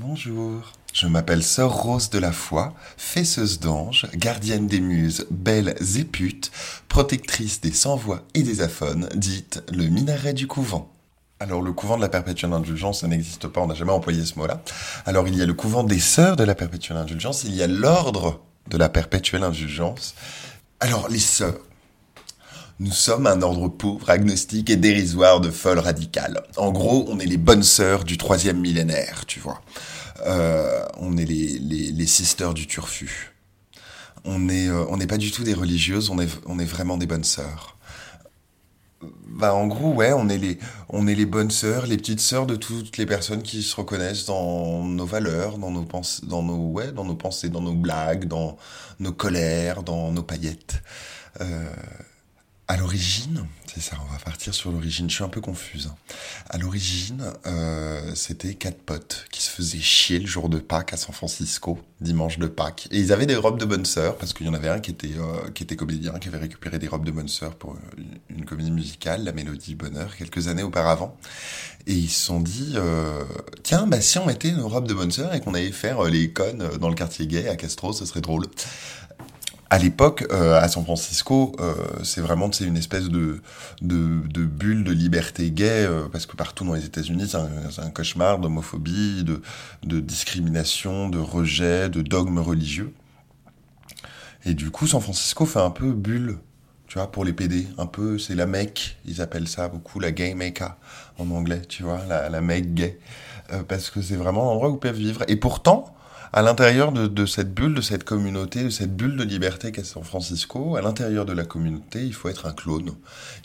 Bonjour. Je m'appelle Sœur Rose de la Foi, fesseuse d'anges, gardienne des muses, belles et protectrice des sans-voix et des aphones, dite le minaret du couvent. Alors le couvent de la perpétuelle indulgence, ça n'existe pas, on n'a jamais employé ce mot-là. Alors il y a le couvent des sœurs de la perpétuelle indulgence, il y a l'ordre de la perpétuelle indulgence. Alors les sœurs, nous sommes un ordre pauvre, agnostique et dérisoire de folles radicales. En gros, on est les bonnes sœurs du troisième millénaire, tu vois. Euh, on est les, les, sisters du turfu. On est, euh, n'est pas du tout des religieuses, on est, on est vraiment des bonnes sœurs. Bah, en gros, ouais, on est les, on est les bonnes sœurs, les petites sœurs de toutes les personnes qui se reconnaissent dans nos valeurs, dans nos pensées, dans nos, ouais, dans nos pensées, dans nos blagues, dans nos colères, dans nos paillettes. Euh, à l'origine, c'est ça, on va partir sur l'origine, je suis un peu confuse. À l'origine, euh, c'était quatre potes qui se faisaient chier le jour de Pâques à San Francisco, dimanche de Pâques. Et ils avaient des robes de bonne sœur, parce qu'il y en avait un qui était, euh, qui comédien, qui avait récupéré des robes de bonne sœur pour une, comédie musicale, La Mélodie Bonheur, quelques années auparavant. Et ils se sont dit, euh, tiens, bah si on mettait nos robes de bonne sœur et qu'on allait faire les connes dans le quartier gay à Castro, ce serait drôle à l'époque, euh, à San Francisco, euh, c'est vraiment une espèce de, de, bulle de liberté gay, euh, parce que partout dans les États-Unis, c'est un, un, cauchemar d'homophobie, de, de discrimination, de rejet, de dogmes religieux. Et du coup, San Francisco fait un peu bulle, tu vois, pour les PD. Un peu, c'est la mecque, ils appellent ça beaucoup la gay mecca en anglais, tu vois, la, la mecque gay. parce que c'est vraiment l'endroit où ils peuvent vivre. Et pourtant, à l'intérieur de, cette bulle, de cette communauté, de cette bulle de liberté qu'est San Francisco, à l'intérieur de la communauté, il faut être un clone.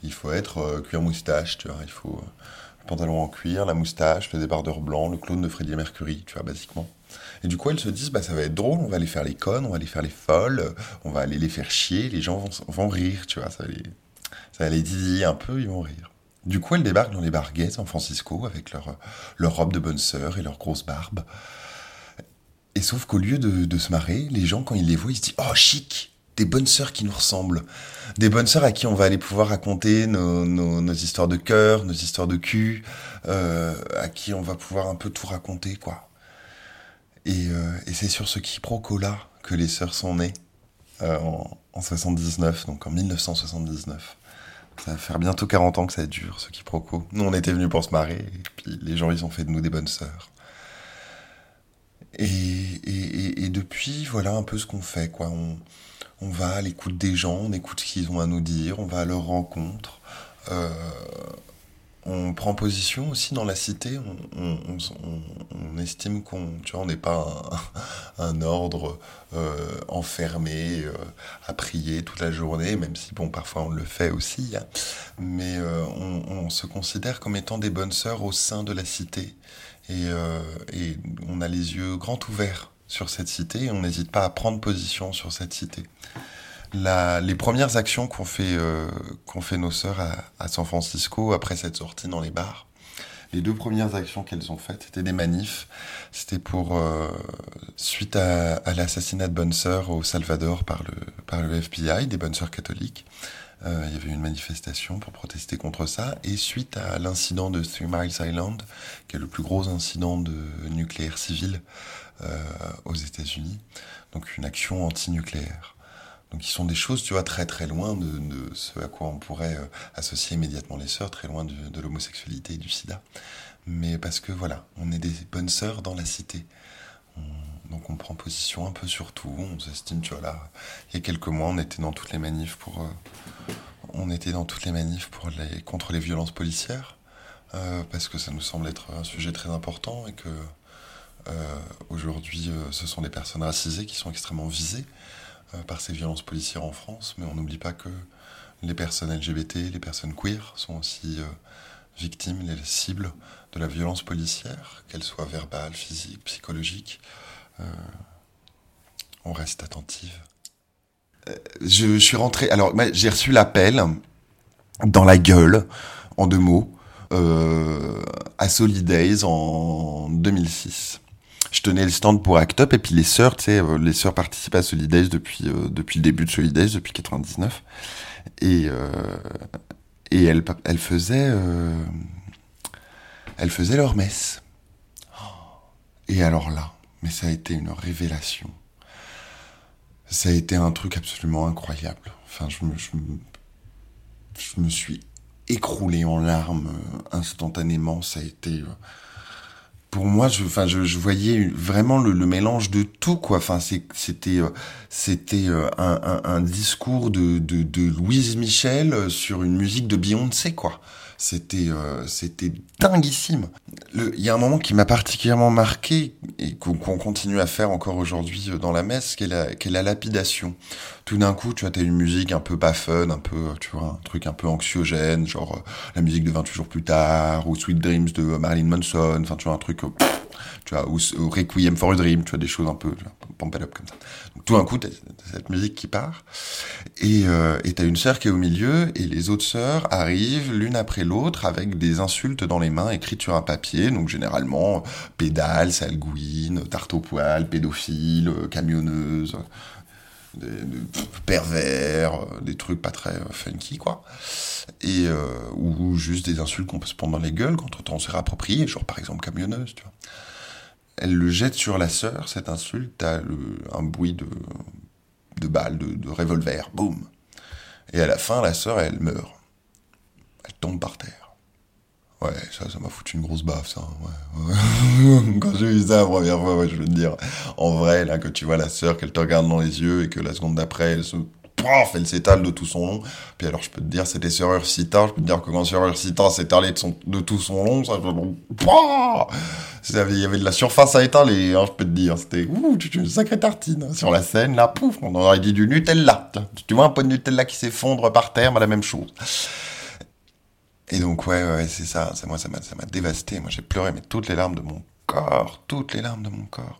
Il faut être euh, cuir moustache, tu vois. Il faut euh, le pantalon en cuir, la moustache, le débardeur blanc, le clone de Freddie Mercury, tu vois, basiquement. Et du coup, elles se disent, bah, ça va être drôle, on va aller faire les connes, on va aller faire les folles, on va aller les faire chier, les gens vont, rire, tu vois, ça va les, ça va un peu, ils vont rire. Du coup, elles débarquent dans les gays San Francisco avec leur, leur robe de bonne sœur et leur grosse barbe. Et sauf qu'au lieu de, se marrer, les gens, quand ils les voient, ils se disent Oh, chic Des bonnes sœurs qui nous ressemblent. Des bonnes sœurs à qui on va aller pouvoir raconter nos, histoires de cœur, nos histoires de cul, euh, à qui on va pouvoir un peu tout raconter, quoi. Et, euh, c'est sur ce quiproquo-là que les sœurs sont nées, euh, en, en 79, donc en 1979. Ça va faire bientôt 40 ans que ça dure, ce quiproquo. Nous, on était venus pour se marrer, et puis les gens, ils ont fait de nous des bonnes sœurs. Et, et, et, depuis, voilà un peu ce qu'on fait. Quoi. On, on va à l'écoute des gens, on écoute ce qu'ils ont à nous dire, on va à leur rencontre. Euh, on prend position aussi dans la cité. On, on, on estime qu'on, on n'est pas un, un ordre euh, enfermé euh, à prier toute la journée, même si bon, parfois on le fait aussi. Hein. Mais on, se considère comme étant des bonnes sœurs au sein de la cité et, euh, et, on a les yeux grands ouverts sur cette cité on n'hésite pas à prendre position sur cette cité. Les premières actions qu'ont fait, euh, fait nos sœurs à, San Francisco après cette sortie dans les bars, les deux premières actions qu'elles ont faites, c'était des manifs. C'était pour euh, suite à, à l'assassinat de bonnes sœurs au Salvador par le, par le FBI, des bonnes sœurs catholiques. Euh, il y avait une manifestation pour protester contre ça. Et suite à l'incident de Three Miles Island, qui est le plus gros incident de nucléaire civil euh, aux États-Unis, donc une action anti-nucléaire. Donc, ils sont des choses, tu vois, très très loin de, ce à quoi on pourrait euh, associer immédiatement les sœurs, très loin de, l'homosexualité et du sida. Mais parce que voilà, on est des bonnes sœurs dans la cité. Donc on prend position un peu sur tout. On s'estime, tu vois, là, il y a quelques mois, on était dans toutes les manifs pour, euh, on était dans toutes les manifs contre les violences policières, euh, parce que ça nous semble être un sujet très important et que euh, ce sont les personnes racisées qui sont extrêmement visées par ces violences policières en France, mais on n'oublie pas que les personnes LGBT, les personnes queer sont aussi victimes, les cibles de la violence policière, qu'elle soit verbale, physique, psychologique. Euh, on reste attentive. Euh, je, suis rentré. Alors, j'ai reçu l'appel dans la gueule, en deux mots, euh, à Solidays en 2006. Je tenais le stand pour Act Up et puis les sœurs, tu sais, les sœurs participent à Solidays depuis depuis le début de Solidays, depuis 99, et et elles elles faisaient elles faisaient leur messe. Et alors là, mais ça a été une révélation. Ça a été un truc absolument incroyable. Enfin, je me, je me, suis écroulé en larmes euh, instantanément. Ça a été euh, pour moi, je, enfin, je, je voyais vraiment le, mélange de tout, quoi. Enfin, c'était, euh, c'était un, discours de, de, de, Louise Michel sur une musique de Beyoncé, quoi. C'était, euh, c'était dinguissime. Il y a un moment qui m'a particulièrement marqué et qu'on continue à faire encore aujourd'hui euh, dans la messe, qui est la, lapidation. Tout d'un coup, tu vois, t'as une musique un peu pas fun, un peu, tu vois, un truc un peu anxiogène, genre euh, la musique de 28 jours plus tard, ou Sweet Dreams de Marilyn Manson, enfin, tu vois, un truc, tu vois, ou, ou, Requiem for a Dream, tu vois, des choses un peu, pump comme ça. Tout d'un coup, t'as cette musique qui part, et euh, t'as une sœur qui est au milieu, et les autres sœurs arrivent l'une après l'autre avec des insultes dans les mains écrites sur un papier, donc généralement, pédale, salgouine, tarte au poil, pédophile, camionneuse, des, pervers, euh, des trucs pas très euh, funky, quoi. Et, euh, ou juste des insultes qu'on peut se prendre dans les gueules quand on s'est rapproprié, genre par exemple camionneuse, tu vois. Elle le jette sur la sœur, cette insulte, t'as un bruit de, de balle, de, de revolver, boum. Et à la fin, la sœur, elle meurt. Elle tombe par terre. Ouais, ça, ça m'a foutu une grosse baffe, ça. Quand j'ai vu ça la première fois, ouais, je veux te dire, en vrai, là, que tu vois la sœur, qu'elle te regarde dans les yeux et que la seconde d'après, elle se elle s'étale de tout son long. Puis alors, je peux te dire, c'était sur Ursita. Je peux te dire que quand sur Ursita s'étalait de, de tout son long, ça, il y avait de la surface à étaler, hein, je peux te dire. C'était, ouh, une sacrée tartine. Sur la scène, là, pouf, on aurait dit du Nutella. Tu vois un pot de Nutella qui s'effondre par terre, bah, la même chose. Et donc, ouais, c'est ça. ça moi, ça m'a, ça m'a dévasté. Moi, j'ai pleuré, mais toutes les larmes de mon corps, toutes les larmes de mon corps.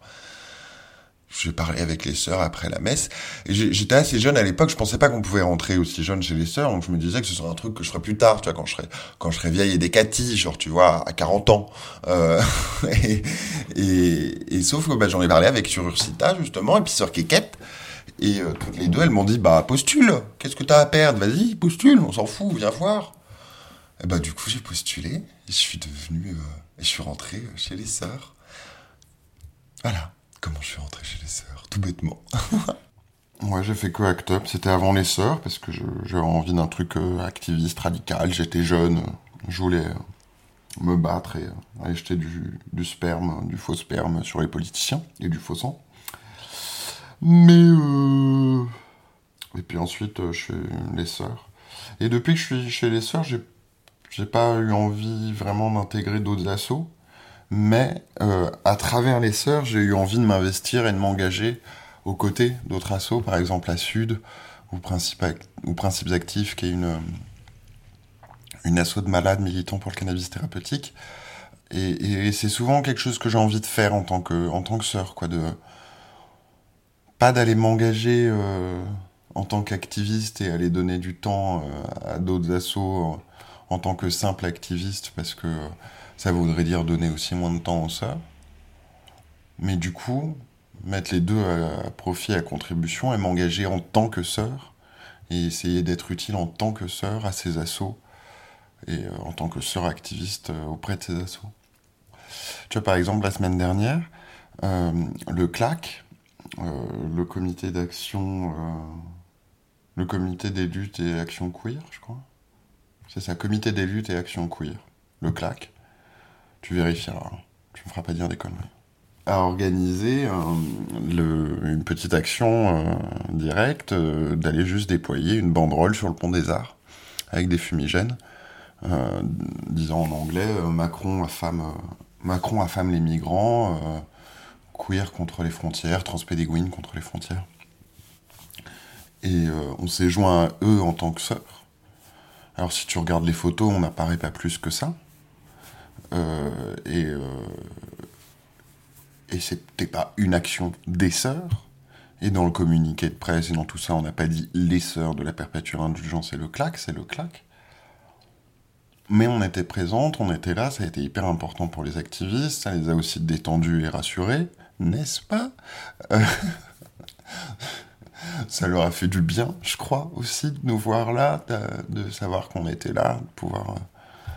Je parlais avec les sœurs après la messe. J'étais assez jeune à l'époque, je pensais pas qu'on pouvait rentrer aussi jeune chez les sœurs, donc je me disais que ce serait un truc que je ferais plus tard, tu vois, quand je serais, quand je vieille et décatie, genre, tu vois, à 40 ans. Euh, et, et, sauf que, bah, j'en ai parlé avec sur Ursita, justement, et puis sœur Kékette, et euh, toutes les deux, elles m'ont dit, bah, postule, qu'est-ce que t'as à perdre, vas-y, postule, on s'en fout, viens voir. Et bah, du coup, j'ai postulé, et je suis devenu, euh, et je suis rentré chez les sœurs. Voilà comment je suis rentré chez les sœurs, tout bêtement. ouais, j'ai fait que Act Up, c'était avant les sœurs, parce que j'avais envie d'un truc euh, activiste, radical, j'étais jeune, je voulais euh, me battre et aller jeter du, sperme, du faux sperme sur les politiciens, et du faux sang. Mais... Et puis ensuite, je fais les sœurs. Et depuis que je suis chez les sœurs, j'ai j'ai pas eu envie vraiment d'intégrer d'autres assos, mais euh, à travers les sœurs, j'ai eu envie de m'investir et de m'engager aux côtés d'autres assos, par exemple à Sud ou Principes, Actifs, qui est une, une asso de malades militants pour le cannabis thérapeutique. Et, c'est souvent quelque chose que j'ai envie de faire en tant que, en tant que sœur, quoi, de pas d'aller m'engager euh, en tant qu'activiste et aller donner du temps euh, à d'autres assos en tant que simple activiste parce que ça voudrait dire donner aussi moins de temps aux sœurs. Mais du coup, mettre les deux à profit, à contribution et m'engager en tant que sœur et essayer d'être utile en tant que sœur à ces assauts et euh, en tant que sœur activiste euh, auprès de ces assauts. Tu vois, par exemple, la semaine dernière, euh, le CLAC, le comité d'action, le comité des luttes et actions queer, je crois, c'est ça, Comité des luttes et actions queer. Le CLAC. Tu vérifieras. Tu me feras pas dire des conneries. A organisé euh, une petite action euh, directe euh, d'aller juste déployer une banderole sur le pont des Arts avec des fumigènes, disant en anglais Macron affame, Macron affame les migrants, queer contre les frontières, transpédéguine contre les frontières. Et on s'est joint à eux en tant que sœurs alors si tu regardes les photos, on n'apparaît pas plus que ça. Euh, et euh, et c'était pas une action des sœurs. Et dans le communiqué de presse et dans tout ça, on n'a pas dit les sœurs de la perpétuelle indulgence et le clac, c'est le clac. Mais on était présente, on était là, ça a été hyper important pour les activistes, ça les a aussi détendus et rassurés, n'est-ce pas? Euh, ça leur a fait du bien, je crois, aussi, de nous voir là, de, savoir qu'on était là, de pouvoir euh,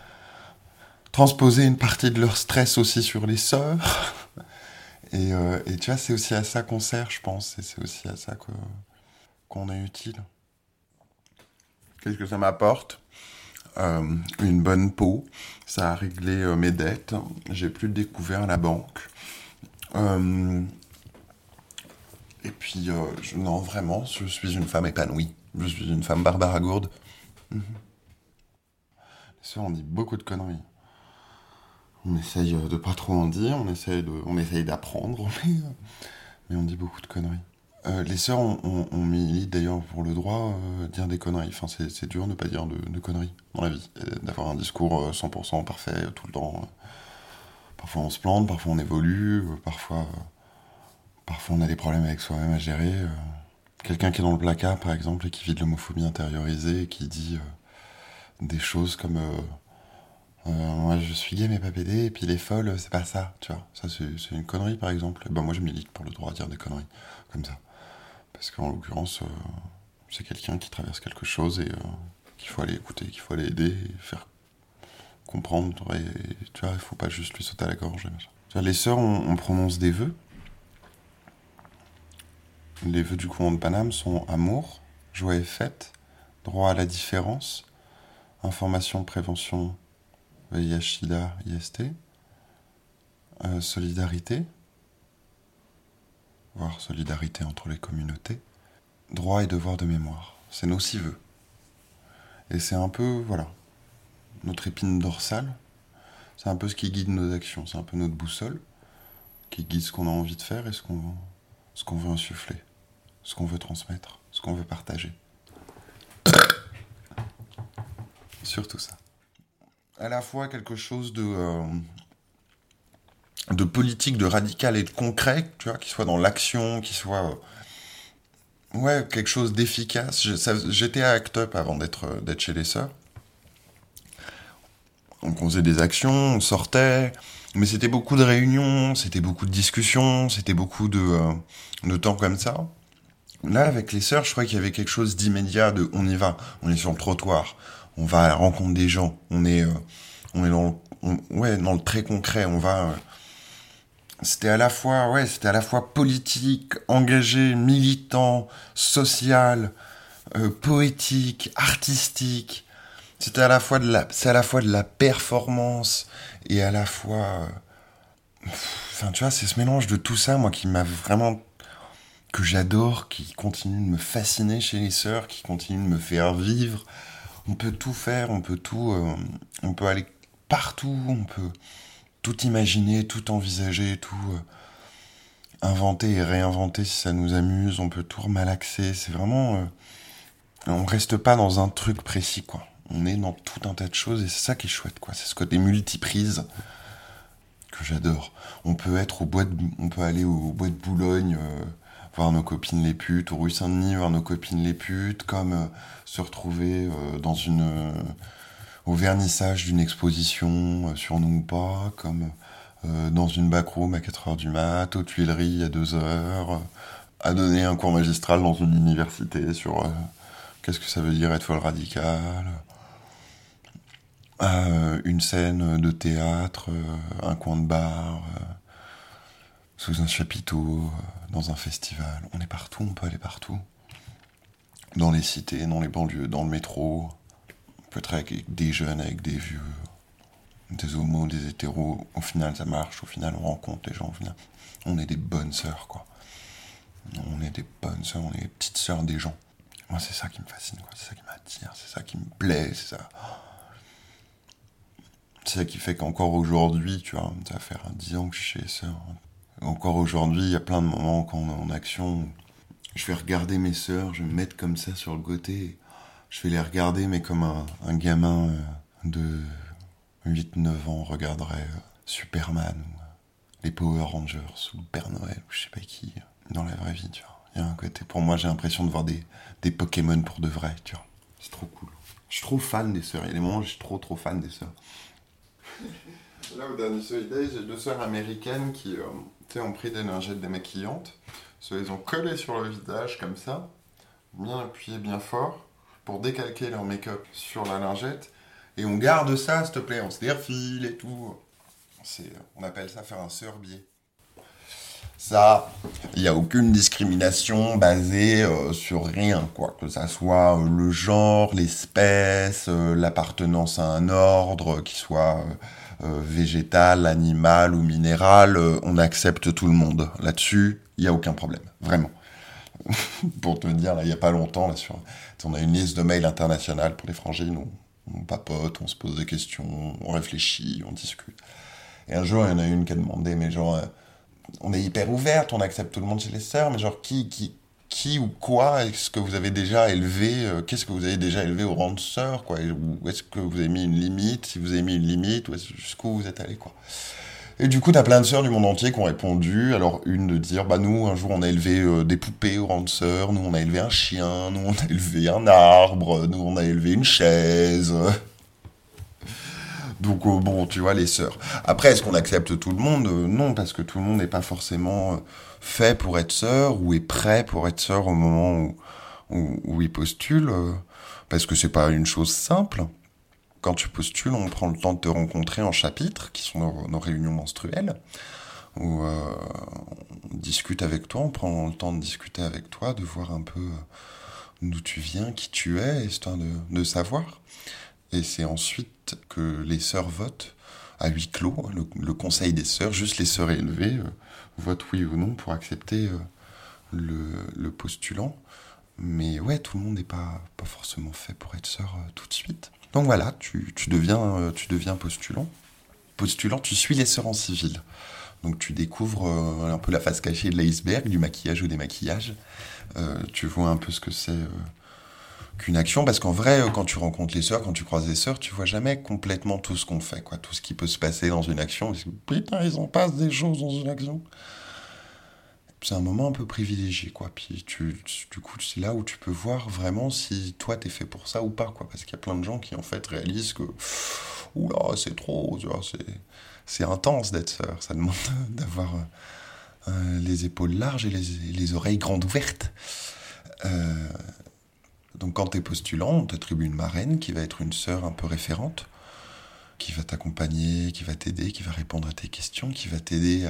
transposer une partie de leur stress aussi sur les sœurs. Et, euh, et tu vois, c'est aussi à ça qu'on sert, je pense. Et c'est aussi à ça qu'on est utile. Qu'est-ce que ça m'apporte? Euh, Une bonne peau. Ça a réglé mes dettes. J'ai plus découvert la banque. Et puis, euh, non, vraiment, je suis une femme épanouie. Je suis une femme Barbara Gourde. Mhm. Les sœurs, on dit beaucoup de conneries. On essaye euh, de pas trop en dire, on essaye, de, on essaye d'apprendre, mais, euh, mais on dit beaucoup de conneries. Les sœurs, on, milite d'ailleurs pour le droit euh, dire des conneries. Enfin, c'est dur de ne pas dire de, conneries dans la vie. D'avoir un discours euh, 100% parfait tout le temps. Parfois on se plante, parfois on évolue, parfois, parfois on a des problèmes avec soi-même à gérer. euh. Quelqu'un qui est dans le placard, par exemple, et qui vit de l'homophobie intériorisée, et qui dit euh, des choses comme euh, moi je suis gay mais pas pédé, et puis les folles, c'est pas ça, tu vois. Ça c'est une connerie par exemple. Et ben moi je milite pour le droit de dire des conneries comme ça. Parce qu'en l'occurrence, c'est quelqu'un qui traverse quelque chose et qu'il faut aller écouter, qu'il faut aller aider, et faire comprendre. Et tu vois, il faut pas juste lui sauter à la gorge. et. Tu vois, les sœurs, on, on prononce des vœux. Les vœux du couvent de Paname sont amour, joie et fête, droit à la différence, information, prévention, SIDA, IST, euh, solidarité, voire solidarité entre les communautés, droit et devoir de mémoire. C'est nos six vœux. Et c'est un peu, voilà, notre épine dorsale. C'est un peu ce qui guide nos actions, c'est un peu notre boussole qui guide ce qu'on a envie de faire et ce qu'on veut insuffler, ce qu'on veut transmettre, ce qu'on veut partager. Surtout ça. À la fois quelque chose de euh, de politique, de radical et de concret, tu vois, qui soit dans l'action, qui soit euh, ouais quelque chose d'efficace. J'étais à Act Up avant d'être euh, d'être chez les sœurs. Donc on faisait des actions, on sortait, mais c'était beaucoup de réunions, c'était beaucoup de discussions, c'était beaucoup de, de temps comme ça. Là, avec les sœurs, je crois qu'il y avait quelque chose d'immédiat, de on y va, on est sur le trottoir, on va à la rencontre des gens, on est, euh, on est dans, le, on- ouais, dans le très concret, on va. euh, c'était à la fois, ouais, à la fois politique, engagé, militant, social, euh, poétique, artistique. C'était à la fois de la, c'est à la fois de la performance et à la fois, enfin, tu vois, c'est ce mélange de tout ça, moi, qui m'a vraiment, j'adore, qui continue de me fasciner chez les sœurs, qui continue de me faire vivre. On peut tout faire, on peut tout, euh, on peut aller partout, on peut tout imaginer, tout envisager, tout euh, inventer et réinventer si ça nous amuse. On peut tout remalaxer. C'est vraiment, euh, on reste pas dans un truc précis, quoi. On est dans tout un tas de choses et c'est ça qui est chouette, quoi. C'est ce côté multiprises que j'adore. On peut être au bois de, on peut aller au bois de Boulogne, euh, voir nos copines les putes, au rue Saint-Denis voir nos copines les putes, comme euh, se retrouver euh, dans une, euh, au vernissage d'une exposition sur nous ou pas, comme dans une backroom à 4 heures du mat, aux Tuileries à 2 heures, euh, à donner un cours magistral dans une université sur qu'est-ce que ça veut dire être folle radicale, à une scène de théâtre, un coin de bar, sous un chapiteau, euh, dans un festival. On est partout, on peut aller partout. Dans les cités, dans les banlieues, dans le métro. On peut être avec des jeunes, avec des vieux, des homos, des hétéros. Au final, ça marche. Au final, on rencontre les gens. On est des bonnes sœurs, quoi. On est des bonnes sœurs, on est les petites sœurs des gens. Moi, c'est ça qui me fascine, quoi. C'est ça qui m'attire, c'est ça qui me plaît, c'est ça. C'est ça qui fait qu'encore aujourd'hui, tu vois, ça faire 10 ans que je suis chez les. Encore aujourd'hui, il y a plein de moments quand on est en action. Je vais regarder mes sœurs, je vais me mettre comme ça sur le côté. Je vais les regarder, mais comme un, un gamin euh, de 8-9 ans regarderait euh, Superman ou euh, les Power Rangers ou le Père Noël ou je sais pas qui dans la vraie vie, tu vois. Pour moi, j'ai l'impression de voir des, des Pokémon pour de vrai, tu vois. C'est trop cool. Je suis trop fan des sœurs. Il y a des moments où je suis trop trop fan des sœurs. Là, au dernier Soy Day, j'ai deux sœurs américaines qui euh, ont pris des lingettes démaquillantes. Se les ont collées sur le visage comme ça, bien appuyées, bien fort, pour décalquer leur make-up sur la lingette. Et on garde ça, s'il te plaît, on se refile et tout. C'est, on appelle ça faire un sœur biais. Ça, il n'y a aucune discrimination basée euh, sur rien, quoi. Que ça soit euh, le genre, l'espèce, euh, l'appartenance à un ordre, qui soit végétal, animal ou minéral, on accepte tout le monde. Là-dessus, il n'y a aucun problème, vraiment. pour te dire, il n'y a pas longtemps, là, on a une liste de mails internationale pour les frangines, on, on papote, on se pose des questions, on réfléchit, on discute. Et un jour, il y en a une qui a demandé, mais genre on est hyper ouverte, on accepte tout le monde chez les sœurs, mais genre qui, qui, qui ou quoi est-ce que vous avez déjà élevé, euh, qu'est-ce que vous avez déjà élevé au rang de sœur, est-ce que vous avez mis une limite, si vous avez mis une limite, jusqu'où vous êtes allé, quoi. Et du coup, t'as plein de sœurs du monde entier qui ont répondu. Alors, une de dire, bah nous, un jour, on a élevé euh, des poupées au rang de sœurs, nous, on a élevé un chien, nous, on a élevé un arbre, nous, on a élevé une chaise. Donc euh, bon, tu vois, les sœurs. Après, est-ce qu'on accepte tout le monde? Euh, Non, parce que tout le monde n'est pas forcément euh, fait pour être sœur ou est prêt pour être sœur au moment où, où, il postule, parce que c'est pas une chose simple. Quand tu postules, on prend le temps de te rencontrer en chapitre, qui sont nos, réunions menstruelles, où on discute avec toi, on prend le temps de discuter avec toi, de voir un peu d'où tu viens, qui tu es, histoire de, de savoir. Et c'est ensuite que les sœurs votent à huis clos. Le, conseil des sœurs, juste les sœurs élevées, euh, votent oui ou non pour accepter euh, le, postulant. Mais ouais, tout le monde n'est pas, pas forcément fait pour être sœur euh, tout de suite. Donc voilà, tu, deviens, tu deviens postulant. Postulant, tu suis les sœurs en civil. Donc tu découvres un peu la face cachée de l'iceberg, du maquillage ou des maquillages. tu vois un peu ce que c'est qu'une action, parce qu'en vrai, quand tu rencontres les sœurs, quand tu croises les sœurs, tu vois jamais complètement tout ce qu'on fait, quoi, tout ce qui peut se passer dans une action. Putain, ils en passent des choses dans une action. C'est un moment un peu privilégié, quoi. Puis tu, du coup, c'est là où tu peux voir vraiment si toi t'es fait pour ça ou pas, quoi. Parce qu'il y a plein de gens qui en fait réalisent que, oula, c'est trop, c'est, intense d'être sœur. Ça demande d'avoir euh, les épaules larges et les, les oreilles grandes ouvertes. Euh, donc quand tu es postulant, on t'attribue une marraine qui va être une sœur un peu référente, qui va t'accompagner, qui va t'aider, qui va répondre à tes questions, qui va t'aider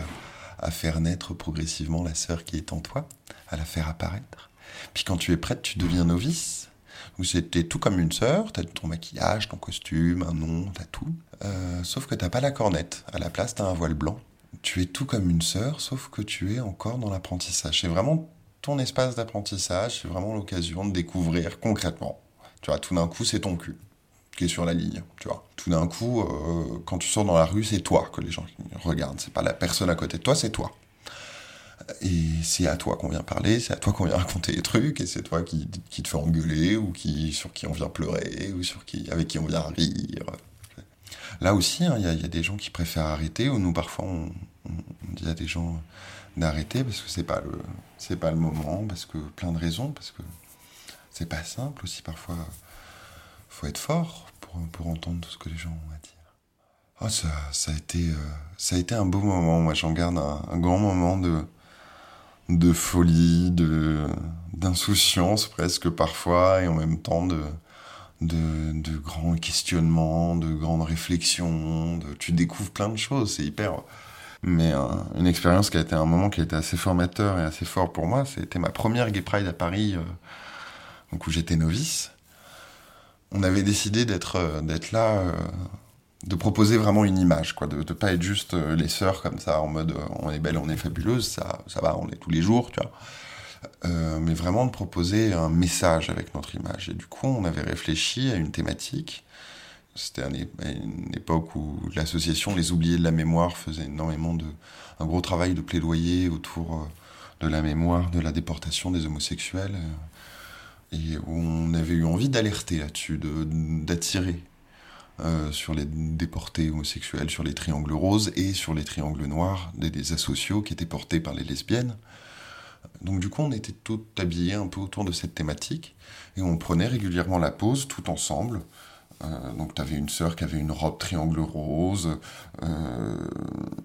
à, faire naître progressivement la sœur qui est en toi, à la faire apparaître. Puis quand tu es prête, tu deviens novice. Donc c'était tout comme une sœur, as ton maquillage, ton costume, un nom, t'as tout. Euh, sauf que t'as pas la cornette. À la place, t'as un voile blanc. Tu es tout comme une sœur, sauf que tu es encore dans l'apprentissage. C'est vraiment ton espace d'apprentissage, c'est vraiment l'occasion de découvrir concrètement. Tu vois, tout d'un coup, c'est ton cul qui est sur la ligne, tu vois. Tout d'un coup, euh, quand tu sors dans la rue, c'est toi que les gens regardent, c'est pas la personne à côté de toi, c'est toi. Et c'est à toi qu'on vient parler, c'est à toi qu'on vient raconter les trucs, et c'est toi qui, qui, te fait engueuler, ou qui, sur qui on vient pleurer, ou sur qui, avec qui on vient rire. Là aussi, hein, il y, a des gens qui préfèrent arrêter, ou nous, parfois, on, on dit à des gens d'arrêter parce que c'est pas le c'est pas le moment parce que plein de raisons parce que c'est pas simple aussi parfois. Faut être fort pour, pour entendre tout ce que les gens ont à dire. Oh, ça, ça a été euh, ça a été un beau moment. Moi j'en garde un, grand moment de de folie de d'insouciance presque parfois et en même temps de de, de grands questionnements, de grandes réflexions, de, tu découvres plein de choses, c'est hyper, mais euh, une expérience qui a été un moment qui a été assez formateur et assez fort pour moi, c'était ma première Gay Pride à Paris, euh, donc où j'étais novice. On avait décidé d'être euh, là, de proposer vraiment une image, quoi, de ne pas être juste les sœurs comme ça, en mode on est belle, on est fabuleuse, ça, ça va, on est tous les jours, tu vois. mais vraiment de proposer un message avec notre image. Et du coup, on avait réfléchi à une thématique c'était une époque où l'association Les Oubliés de la Mémoire faisait énormément de, un gros travail de plaidoyer autour euh, de la mémoire de la déportation des homosexuels. Euh, et où on avait eu envie d'alerter là-dessus, d'attirer euh, sur les déportés homosexuels, sur les triangles roses et sur les triangles noirs des, des asociaux qui étaient portés par les lesbiennes. Donc du coup, on était tous habillés un peu autour de cette thématique et on prenait régulièrement la pause tout ensemble euh, donc tu avais une sœur qui avait une robe triangle rose. Euh,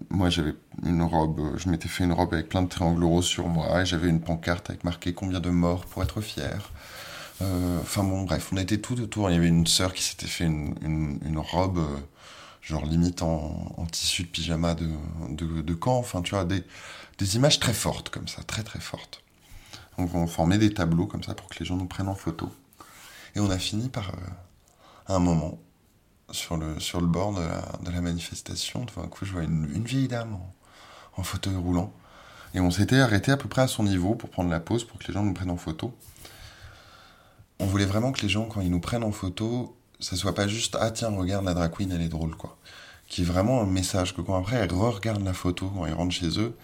moi j'avais une robe, je m'étais fait une robe avec plein de triangles roses sur moi et j'avais une pancarte avec marqué combien de morts pour être fier. Euh, enfin bon bref, on était tout autour. Il y avait une sœur qui s'était fait une, une, robe genre limite en, tissu de pyjama de, de, camp, enfin tu vois, des, des images très fortes comme ça, très très fortes. Donc on formait des tableaux comme ça pour que les gens nous prennent en photo. Et on a fini par, un moment, sur le, sur le bord de la, de la manifestation, tout d'un coup je vois une, vieille dame en, fauteuil roulant. Et on s'était arrêté à peu près à son niveau pour prendre la pause, pour que les gens nous prennent en photo. On voulait vraiment que les gens, quand ils nous prennent en photo, ça soit pas juste ah tiens regarde la drag queen elle est drôle quoi qui est vraiment un message que quand après elles re-regardent la photo quand ils rentrent chez eux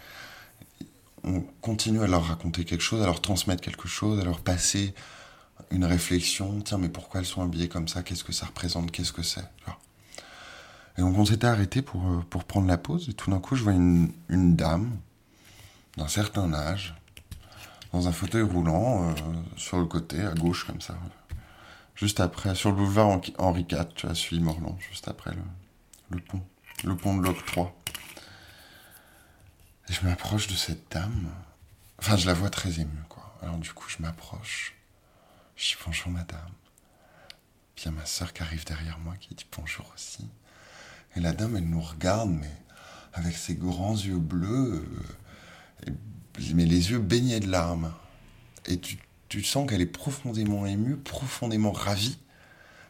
on continue à leur raconter quelque chose à leur transmettre quelque chose à leur passer une réflexion tiens mais pourquoi elles sont habillées comme ça qu'est-ce que ça représente qu'est-ce que c'est et donc on s'était arrêté pour, euh, pour prendre la pause et tout d'un coup je vois une, une dame d'un certain âge dans un fauteuil roulant euh, sur le côté à gauche comme ça juste après, sur le boulevard Henri IV, tu as suivi Morland, juste après le, pont, le pont de l'octroi. Et je m'approche de cette dame. Enfin, je la vois très émue, quoi. Alors du coup, je m'approche. Je dis bonjour, madame. Puis il y a ma soeur qui arrive derrière moi qui dit bonjour aussi. Et la dame, elle nous regarde, mais avec ses grands yeux bleus, euh, mais les yeux baignés de larmes. Et tu tu sens qu'elle est profondément émue, profondément ravie.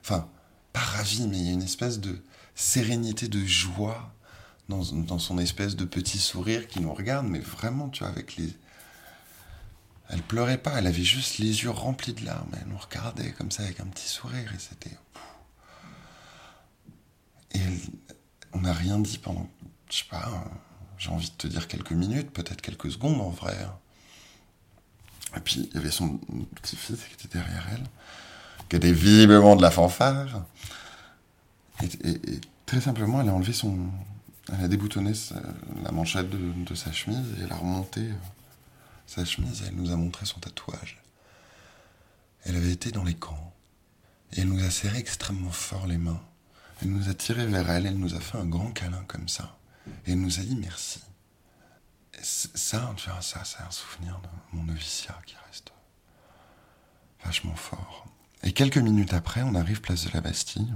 Enfin, pas ravie, mais il y a une espèce de sérénité, de joie dans, son espèce de petit sourire qui nous regarde, mais vraiment, tu vois, avec les. Elle pleurait pas, elle avait juste les yeux remplis de larmes. Elle nous regardait comme ça avec un petit sourire et c'était. Et on n'a rien dit pendant, je sais pas, j'ai envie de te dire quelques minutes, peut-être quelques secondes en vrai. Hein. Et puis, il y avait son petit-fils qui était derrière elle, qui était visiblement de la fanfare. Et, très simplement, elle a enlevé son. Elle a déboutonné la manchette de, sa chemise et elle a remonté euh, sa chemise elle nous a montré son tatouage. Elle avait été dans les camps. Et elle nous a serré extrêmement fort les mains. Elle nous a tiré vers elle, elle nous a fait un grand câlin comme ça. Et elle nous a dit merci ça, tu vois, ça, c'est un souvenir de mon noviciat qui reste vachement fort. Et quelques minutes après, on arrive place de la Bastille.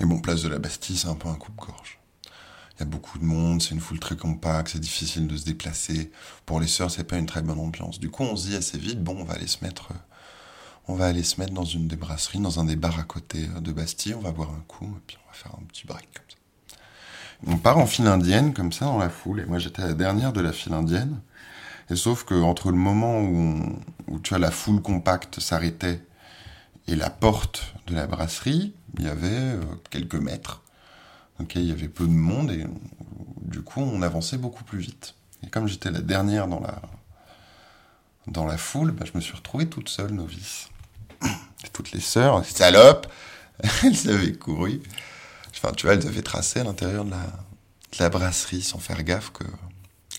Et bon, place de la Bastille, c'est un peu un coupe-gorge. Il y a beaucoup de monde, c'est une foule très compacte, c'est difficile de se déplacer. Pour les sœurs, c'est pas une très bonne ambiance. Du coup, on se dit assez vite, bon, on va aller se mettre, on va aller se mettre dans une des brasseries, dans un des bars à côté de Bastille, on va boire un coup, et puis on va faire un petit break comme ça. On part en file indienne, comme ça, dans la foule. Et moi, j'étais la dernière de la file indienne. Et sauf que entre le moment où, tu as la foule compacte s'arrêtait et la porte de la brasserie, il y avait euh, quelques mètres. Il y avait peu de monde et du coup, on avançait beaucoup plus vite. Et comme j'étais la dernière dans la, dans la foule, bah, je me suis retrouvé toute seule, novice. Toutes les sœurs, salopes, elles avaient couru. Enfin, tu vois, elles avaient tracé à l'intérieur de la, brasserie sans faire gaffe que,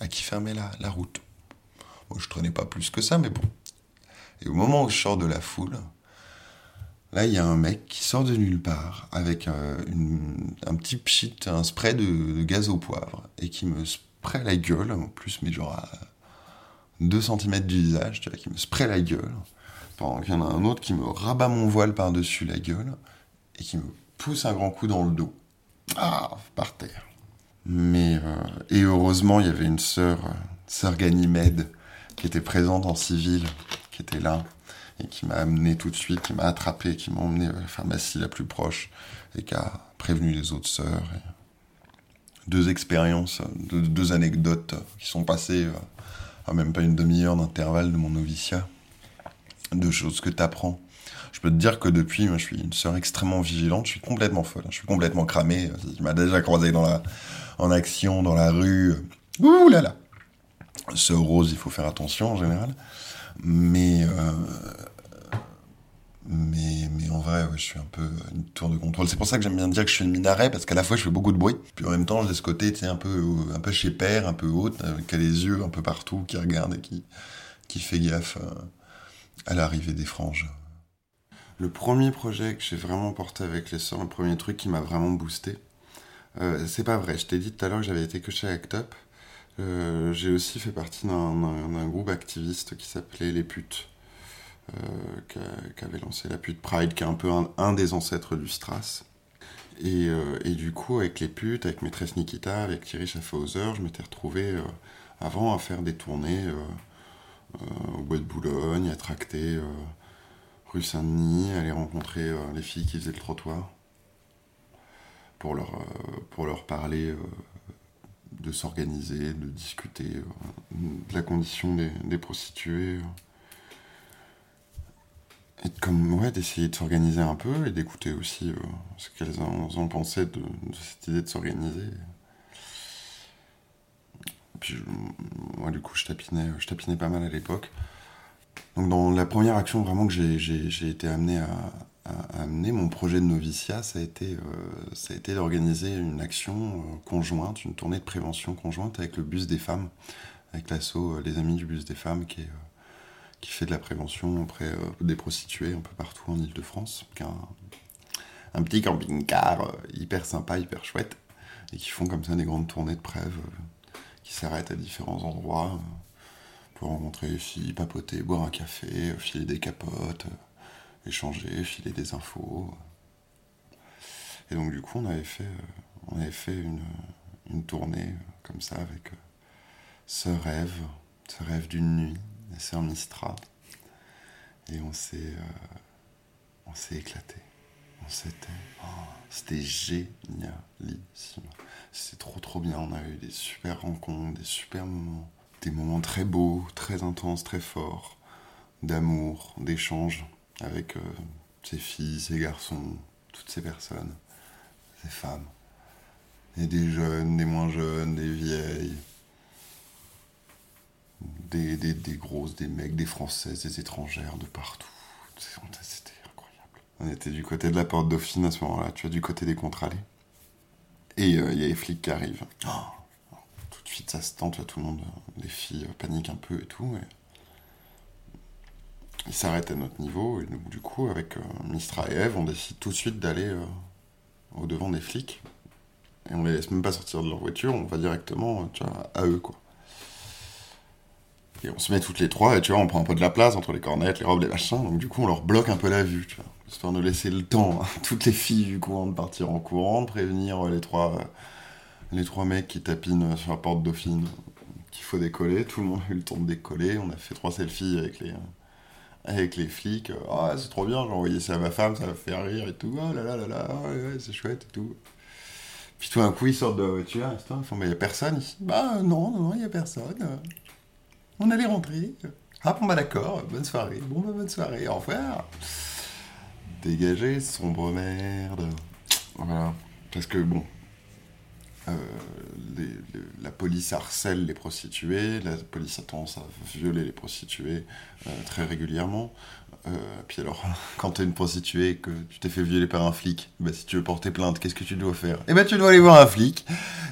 à qui fermer la, route. Moi, je traînais pas plus que ça, mais bon. Et au moment où je sors de la foule, là, il y a un mec qui sort de nulle part avec euh, un petit pchit, un spray de, gaz au poivre, et qui me spray la gueule, en plus, mais genre à 2 cm du visage, tu vois, qui me spray la gueule. Pendant qu'il y en a un autre qui me rabat mon voile par-dessus la gueule, et qui me pousse un grand coup dans le dos. Ah, par terre. Mais, euh, et heureusement, il y avait une sœur, euh, sœur Ganymède, qui était présente en civil, qui était là, et qui m'a amené tout de suite, qui m'a attrapé, qui m'a emmené à la pharmacie la plus proche, et qui a prévenu les autres sœurs. Deux expériences, deux, anecdotes qui sont passées euh, à même pas une demi-heure d'intervalle de mon noviciat. Deux choses que tu apprends je peux te dire que depuis, je suis une sœur extrêmement vigilante. Je suis complètement folle. Hein. Je suis complètement cramé. Tu m'as déjà croisé en action, dans la rue. Ouh là là. Sœur Rose, il faut faire attention en général. Mais, euh, mais, mais en vrai, je suis un peu une tour de contrôle. C'est pour ça que j'aime bien dire que je suis une minaret, parce qu'à la fois, je fais beaucoup de bruit. Puis en même temps, j'ai ce côté, tu sais, un peu, un peu chez père, un peu haute, qui a les yeux un peu partout, qui regarde et qui, qui fait gaffe euh, à l'arrivée des franges. Le premier projet que j'ai vraiment porté avec les sœurs, le premier truc qui m'a vraiment boosté, euh, c'est pas vrai. Je t'ai dit tout à l'heure que j'avais été que chez Act Up. Euh, j'ai aussi fait partie d'un groupe activiste qui s'appelait Les Putes, euh, qui, avait lancé la Pute Pride, qui est un peu un, des ancêtres du Stras. Et, et, du coup, avec les putes, avec Maîtresse Nikita, avec Thierry Schaffhauser, je m'étais retrouvé avant à faire des tournées au Bois de Boulogne, à tracter rue Saint-Denis, aller rencontrer les filles qui faisaient le trottoir pour leur parler de s'organiser, de discuter de la condition des, prostituées. Et comme, ouais, d'essayer de s'organiser un peu et d'écouter aussi ce qu'elles en, pensaient de, cette idée de s'organiser. Puis, moi, du coup, je tapinais, je tapinais pas mal à l'époque. Donc, dans la première action vraiment que j'ai été amené à, amener mon projet de noviciat, ça a été, euh, ça a été d'organiser une action euh, conjointe, une tournée de prévention conjointe avec le bus des femmes, avec l'assaut euh, Les Amis du bus des femmes, qui, est, qui fait de la prévention auprès des prostituées un peu partout en Ile-de-France, a un, petit camping-car hyper sympa, hyper chouette, et qui font comme ça des grandes tournées de prêve, qui s'arrêtent à différents endroits pour rencontrer les filles, papoter, boire un café, filer des capotes échanger, filer des infos. Et donc du coup, on avait fait, euh, on avait fait une, une tournée euh, comme ça avec euh, ce rêve, ce rêve d'une nuit, et Sœur Mistral. Et on s'est, on s'est éclaté. On s'était, oh, c'était génialissime. C'était trop trop bien. On a eu des super rencontres, des super moments, des moments très beaux, très intenses, très forts, d'amour, d'échange avec euh, ces filles, ces garçons, toutes ces personnes, ces femmes. Et des jeunes, des moins jeunes, des vieilles, des, grosses, des mecs, des françaises, des étrangères, de partout. C'était incroyable. On était du côté de la porte Dauphine à ce moment-là, tu vois, du côté des contre-allées. Et euh, il y a les flics qui arrivent. Oh, tout de suite, ça se tend, tu vois, tout le monde, les filles paniquent un peu et tout. Ils s'arrêtent à notre niveau, et du coup, avec euh, Mistra et Eve, on décide tout de suite d'aller euh, au devant des flics. Et on les laisse même pas sortir de leur voiture, on va directement tu vois, à eux, quoi. Et on se met toutes les trois, et tu vois, on prend un peu de la place entre les cornettes, les robes, les machins, donc du coup, on leur bloque un peu la vue, tu vois, histoire de laisser le temps à toutes les filles du courant de partir en courant, de prévenir les trois, les trois mecs qui tapinent sur la porte Dauphine qu'il faut décoller. Tout le monde a eu le temps de décoller, on a fait trois selfies avec les avec les flics. Ah, c'est trop bien, j'ai envoyé ça à ma femme, ça va faire rire et tout. Oh là là là là, c'est chouette et tout. Puis tout d'un coup, ils sortent de la voiture, ils font, mais il n'y a personne ici? Bah non, non, il n'y a personne. On allait rentrer. Ah bon, bah d'accord, bonne soirée. Bon, bah bonne soirée, au revoir. Dégagez, sombre merde. Voilà. Parce que bon, euh, la police harcèle les prostituées, la police a tendance à violer les prostituées euh, très régulièrement. Euh, puis alors, quand t'es une prostituée et que tu t'es fait violer par un flic, bah, si tu veux porter plainte, qu'est-ce que tu dois faire? Eh ben tu dois aller voir un flic.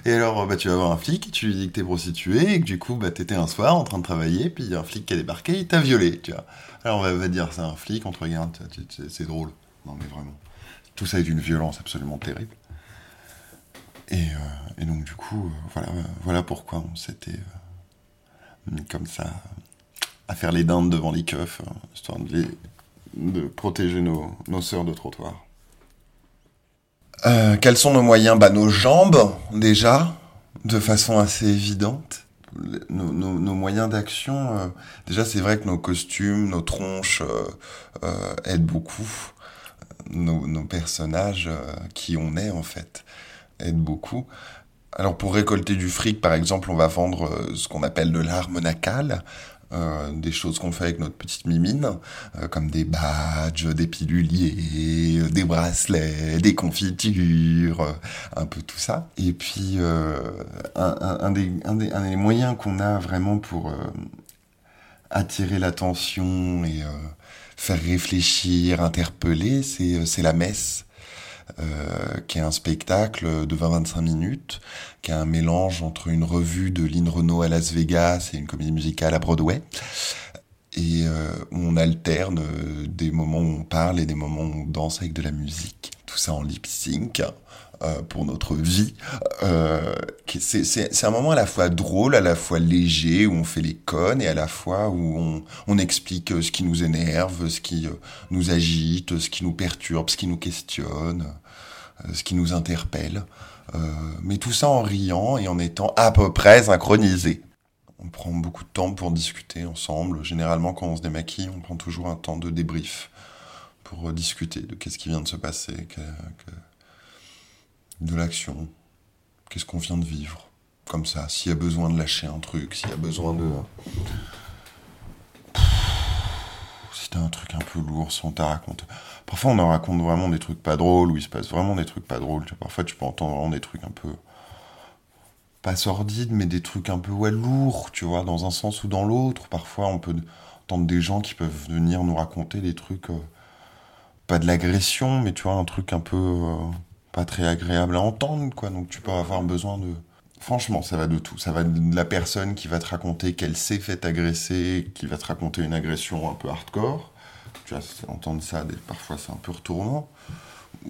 Et alors, bah, tu vas voir un flic, tu lui dis que t'es prostituée et que du coup, bah, t'étais un soir en train de travailler, puis il y a un flic qui a débarqué, il t'a violé, tu vois. Alors on va, dire c'est un flic, on te regarde, c'est drôle. Non mais vraiment. Tout ça est d'une violence absolument terrible. Et, euh, donc du coup, euh, voilà, pourquoi on s'était euh, mis comme ça à faire les dindes devant les keufs, histoire de, de protéger nos, nos sœurs de trottoir. quels sont nos moyens? Bah, Nos jambes, déjà, de façon assez évidente. Nos, moyens d'action, déjà c'est vrai que nos costumes, nos tronches aident beaucoup nos, nos personnages qui on est en fait aide beaucoup. Alors pour récolter du fric, par exemple, on va vendre euh, ce qu'on appelle de l'art monacal, euh, des choses qu'on fait avec notre petite mimine, euh, comme des badges, des piluliers, des bracelets, des confitures, un peu tout ça. Et puis un, des, moyens qu'on a vraiment pour attirer l'attention et faire réfléchir, interpeller, c'est la messe. Euh, qui est un spectacle de 20-25 minutes, qui est un mélange entre une revue de Lynn Renault à Las Vegas et une comédie musicale à Broadway, et euh, on alterne euh, des moments où on parle et des moments où on danse avec de la musique, tout ça en lip sync. Euh, pour notre vie. Euh, c'est un moment à la fois drôle, à la fois léger, où on fait les connes, et à la fois où on, explique ce qui nous énerve, ce qui nous agite, ce qui nous perturbe, ce qui nous questionne. ce qui nous interpelle. mais tout ça en riant et en étant à peu près synchronisé. On prend beaucoup de temps pour discuter ensemble. Généralement, quand on se démaquille, on prend toujours un temps de débrief pour discuter de qu'est-ce qui vient de se passer, de l'action, qu'est-ce qu'on vient de vivre. Comme ça, s'il y a besoin de lâcher un truc, s'il y a besoin de... Si t'as un truc un peu lourd, si on t'a raconté... Parfois on en raconte vraiment des trucs pas drôles, où il se passe vraiment des trucs pas drôles. Parfois tu peux entendre vraiment des trucs un peu... Pas sordides, mais des trucs un peu lourds, tu vois, dans un sens ou dans l'autre. Parfois on peut entendre des gens qui peuvent venir nous raconter des trucs... Euh, pas de l'agression, mais tu vois, un truc un peu... Euh, très agréable à entendre, quoi. Donc tu peux avoir besoin de... Franchement, ça va de tout. Ça va de la personne qui va te raconter qu'elle s'est fait agresser, qui va te raconter une agression un peu hardcore. Tu vas entendre ça, parfois c'est un peu retournant.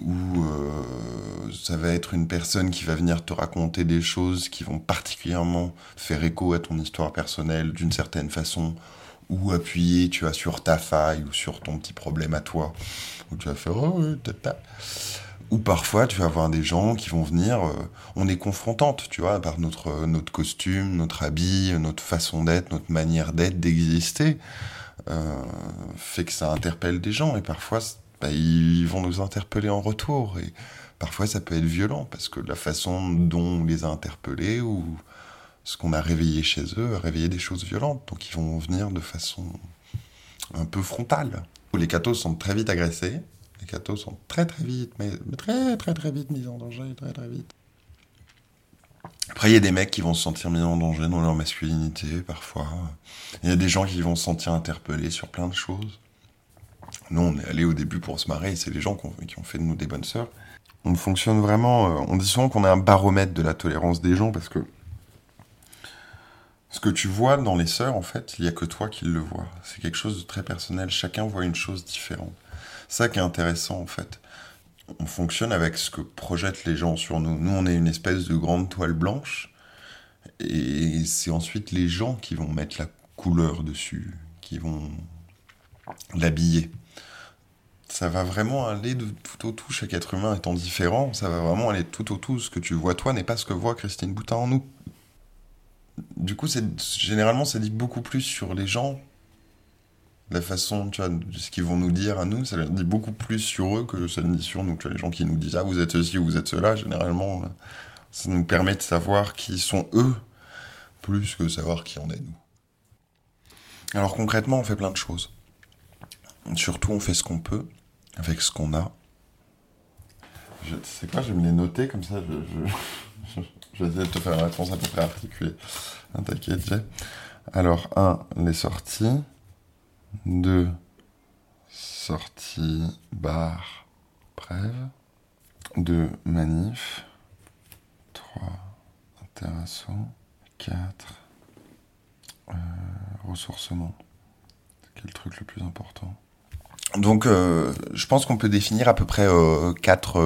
Ou euh, ça va être une personne qui va venir te raconter des choses qui vont particulièrement faire écho à ton histoire personnelle d'une certaine façon, ou appuyer, tu vois, sur ta faille ou sur ton petit problème à toi, où tu vas faire oh. Ou parfois, tu vas avoir des gens qui vont venir, euh, on est confrontante, tu vois, par notre, euh, notre costume, notre habit, notre façon d'être, notre manière d'être, d'exister, euh, fait que ça interpelle des gens. Et parfois, bah, ils vont nous interpeller en retour. Et parfois, ça peut être violent, parce que la façon dont on les a interpellés ou ce qu'on a réveillé chez eux a réveillé des choses violentes. Donc, ils vont venir de façon un peu frontale. Les cathos sont très vite agressés les sont très très vite, mais très très très vite mis en danger, très très vite. Après, il y a des mecs qui vont se sentir mis en danger dans leur masculinité, parfois. Il y a des gens qui vont se sentir interpellés sur plein de choses. Nous, on est allés au début pour se marrer, c'est les gens qui ont, fait de nous des bonnes sœurs. On fonctionne vraiment, euh, on dit souvent qu'on est un baromètre de la tolérance des gens, parce que ce que tu vois dans les sœurs, en fait, il n'y a que toi qui le vois. C'est quelque chose de très personnel, chacun voit une chose différente ça qui est intéressant en fait. On fonctionne avec ce que projettent les gens sur nous. Nous, on est une espèce de grande toile blanche, et c'est ensuite les gens qui vont mettre la couleur dessus, qui vont l'habiller. Ça va vraiment aller de tout au tout, chaque être humain étant différent, ça va vraiment aller tout au tout. Ce que tu vois toi n'est pas ce que voit Christine Boutin en nous. Du coup, généralement, ça dit beaucoup plus sur les gens la façon, tu vois, de ce qu'ils vont nous dire à nous, ça dit beaucoup plus sur eux que ça dit sur nous. Tu vois, les gens qui nous disent ah vous êtes ceci ou vous êtes cela, généralement, ça nous permet de savoir qui sont eux plus que savoir qui on est nous. Alors concrètement, on fait plein de choses. Surtout, on fait ce qu'on peut avec ce qu'on a. Je sais pas, je vais me les noter comme ça. Je, je, vais de te faire une réponse à peu près articulée. T'inquiète, Alors, un, les sorties. 2. Sortie bar brève. 2. Manif. 3. Interasso. 4. Euh, ressourcement. Quel le truc le plus important? Donc, euh, je pense qu'on peut définir à peu près euh, quatre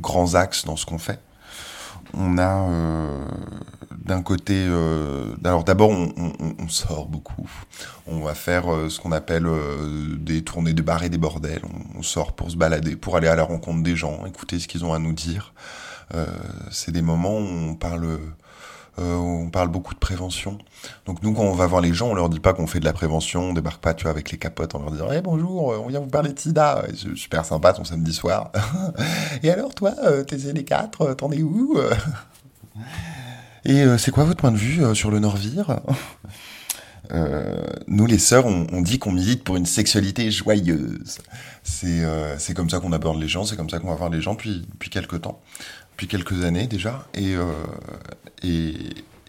grands axes dans ce qu'on fait. On a d'un côté, euh, alors d'abord on, sort beaucoup. On va faire euh, ce qu'on appelle euh, des tournées de bars et des bordels. On, sort pour se balader, pour aller à la rencontre des gens, écouter ce qu'ils ont à nous dire. c'est des moments où on parle, on parle beaucoup de prévention. Donc nous quand on va voir les gens, on leur dit pas qu'on fait de la prévention, on débarque pas tu vois avec les capotes en leur disant hey, bonjour, on vient vous parler de SIDA, c'est super sympa ton samedi soir. et alors toi, t'es les quatre, t'en es où et euh, c'est quoi votre point de vue euh, sur le Norvire euh, nous, les sœurs, on, dit qu'on milite pour une sexualité joyeuse. C'est comme ça qu'on aborde les gens, c'est comme ça qu'on va voir les gens depuis, depuis quelques temps, depuis quelques années déjà. Et, et,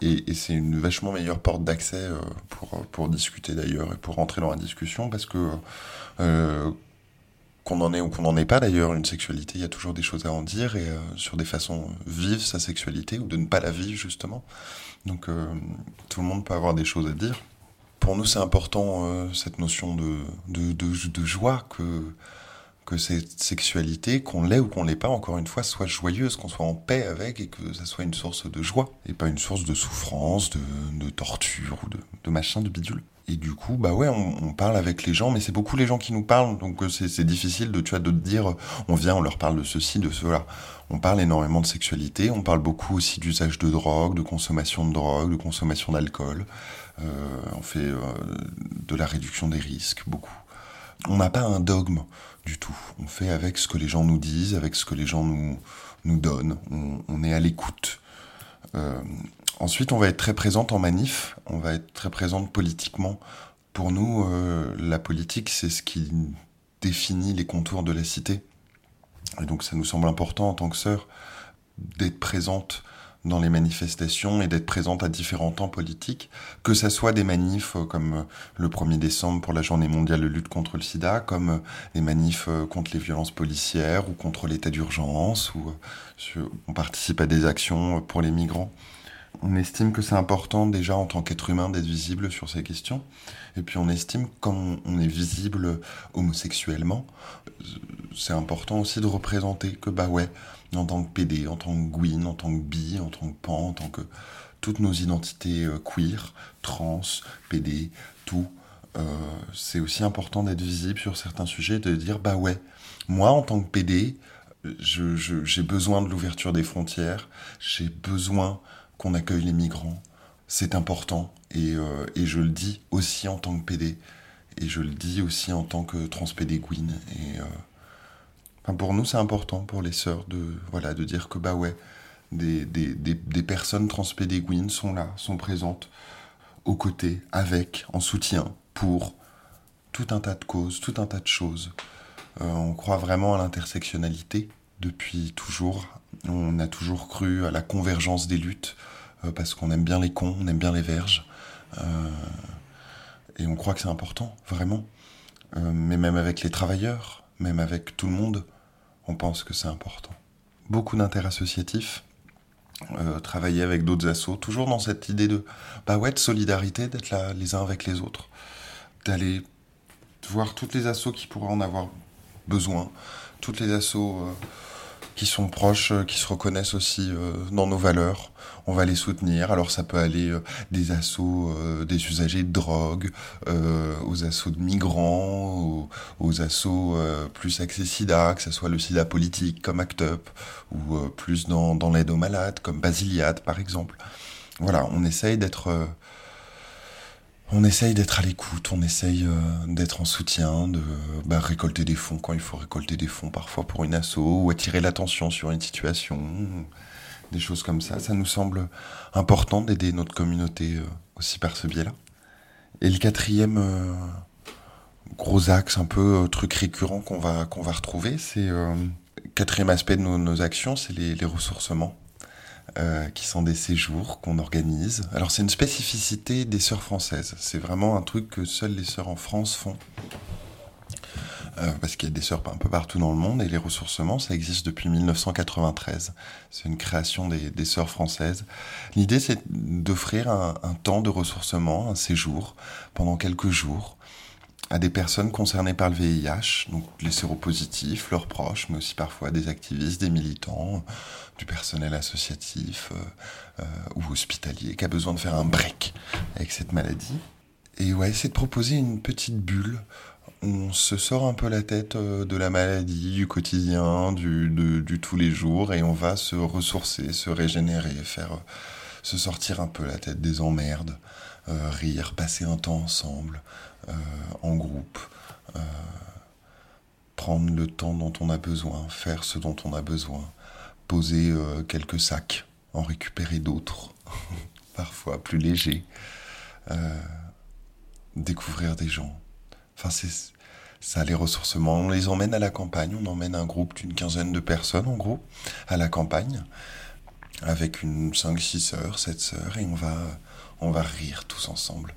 et, c'est une vachement meilleure porte d'accès pour, pour discuter d'ailleurs et pour rentrer dans la discussion parce que qu'on en ait ou qu'on n'en ait pas d'ailleurs, une sexualité, il y a toujours des choses à en dire et euh, sur des façons vivre sa sexualité ou de ne pas la vivre justement. Donc euh, tout le monde peut avoir des choses à dire. Pour nous, c'est important euh, cette notion de, de, de, joie que, que cette sexualité, qu'on l'ait ou qu'on l'ait pas, encore une fois, soit joyeuse, qu'on soit en paix avec et que ça soit une source de joie et pas une source de souffrance, de, de torture ou de, de machin, de bidule. et du coup, bah ouais, on, parle avec les gens, mais c'est beaucoup les gens qui nous parlent, donc euh, c'est difficile de, tu vois, de dire, on vient, on leur parle de ceci, de cela. On parle énormément de sexualité, on parle beaucoup aussi d'usage de drogue, de consommation de drogue, de consommation d'alcool. Euh, on fait euh, de la réduction des risques, beaucoup. On n'a pas un dogme du tout. On fait avec ce que les gens nous disent, avec ce que les gens nous, donnent. On, est à l'écoute. Euh, Ensuite, on va être très présente en manif, on va être très présente politiquement. Pour nous, euh, la politique, c'est ce qui définit les contours de la cité. Et donc, ça nous semble important en tant que sœur d'être présente dans les manifestations et d'être présente à différents temps politiques, que ça soit des manifs euh, comme euh, le 1er décembre pour la journée mondiale de lutte contre le sida, comme des manifs contre les violences policières ou contre l'état d'urgence, ou on participe à des actions pour les migrants. On estime que c'est important déjà en tant qu'être humain d'être visible sur ces questions. Et puis on estime quand on est visible homosexuellement, c'est important aussi de représenter que bah ouais, en tant que PD, en tant que Gwyn, en tant que bi, en tant que pan, en tant que toutes nos identités euh, queer, trans, PD, tout, euh, c'est aussi important d'être visible sur certains sujets, de dire bah ouais, moi en tant que PD, j'ai besoin de l'ouverture des frontières, j'ai besoin qu'on accueille les migrants. C'est important et, euh, et, je le dis aussi en tant que PD et je le dis aussi en tant que transpédéguine. Et euh, pour nous, c'est important pour les sœurs de voilà de dire que bah ouais, des, des, des, personnes transpédéguines sont là, sont présentes aux côtés, avec, en soutien pour tout un tas de causes, tout un tas de choses. Euh, on croit vraiment à l'intersectionnalité depuis toujours. On a toujours cru à la convergence des luttes, euh, parce qu'on aime bien les cons, on aime bien les verges. Euh, et on croit que c'est important, vraiment. Mais même avec les travailleurs, même avec tout le monde, on pense que c'est important. Beaucoup associatifs, travailler avec d'autres assos, toujours dans cette idée de, bah ouais, de solidarité, d'être là les uns avec les autres, d'aller voir toutes les assos qui pourraient en avoir besoin, toutes les assos qui sont proches, euh, qui se reconnaissent aussi euh, dans nos valeurs. On va les soutenir. Alors ça peut aller euh, des assauts des usagers de drogue, aux assauts de migrants, aux, assauts plus accès SIDA, que ce soit le SIDA politique comme ACT UP, ou plus dans, dans l'aide aux malades comme Basiliade par exemple. Voilà, on essaye d'être on essaye d'être à l'écoute, on essaye euh, d'être en soutien, de bah, récolter des fonds quand il faut récolter des fonds parfois pour une asso, ou attirer l'attention sur une situation, des choses comme ça. Ça nous semble important d'aider notre communauté euh, aussi par ce biais-là. Et le quatrième euh, gros axe, un peu truc récurrent qu'on va, retrouver, c'est quatrième aspect de nos, actions, c'est les ressourcements. Euh, qui sont des séjours qu'on organise. Alors c'est une spécificité des sœurs françaises. C'est vraiment un truc que seules les sœurs en France font. Euh, parce qu'il y a des sœurs un peu partout dans le monde et les ressourcements, ça existe depuis 1993. C'est une création des, sœurs françaises. L'idée, c'est d'offrir un, temps de ressourcement, un séjour, pendant quelques jours, à des personnes concernées par le VIH, donc les séropositifs, leurs proches, mais aussi parfois des activistes, des militants, du personnel associatif euh, euh, ou hospitalier qui a besoin de faire un break avec cette maladie. Et ouais, c'est de proposer une petite bulle. On se sort un peu la tête euh, de la maladie, du quotidien, du, du tous les jours, et on va se ressourcer, se régénérer, faire se sortir un peu la tête des emmerdes, rire, passer un temps ensemble, en groupe, euh, prendre le temps dont on a besoin, faire ce dont on a besoin, poser euh, quelques sacs, en récupérer d'autres, parfois plus légers, découvrir des gens. Enfin, c'est ça, les ressourcements. On les emmène à la campagne, on emmène un groupe d'une quinzaine de personnes, en gros, à la campagne, avec une 5, 6 sœurs, 7 sœurs, et on va, on va rire tous ensemble.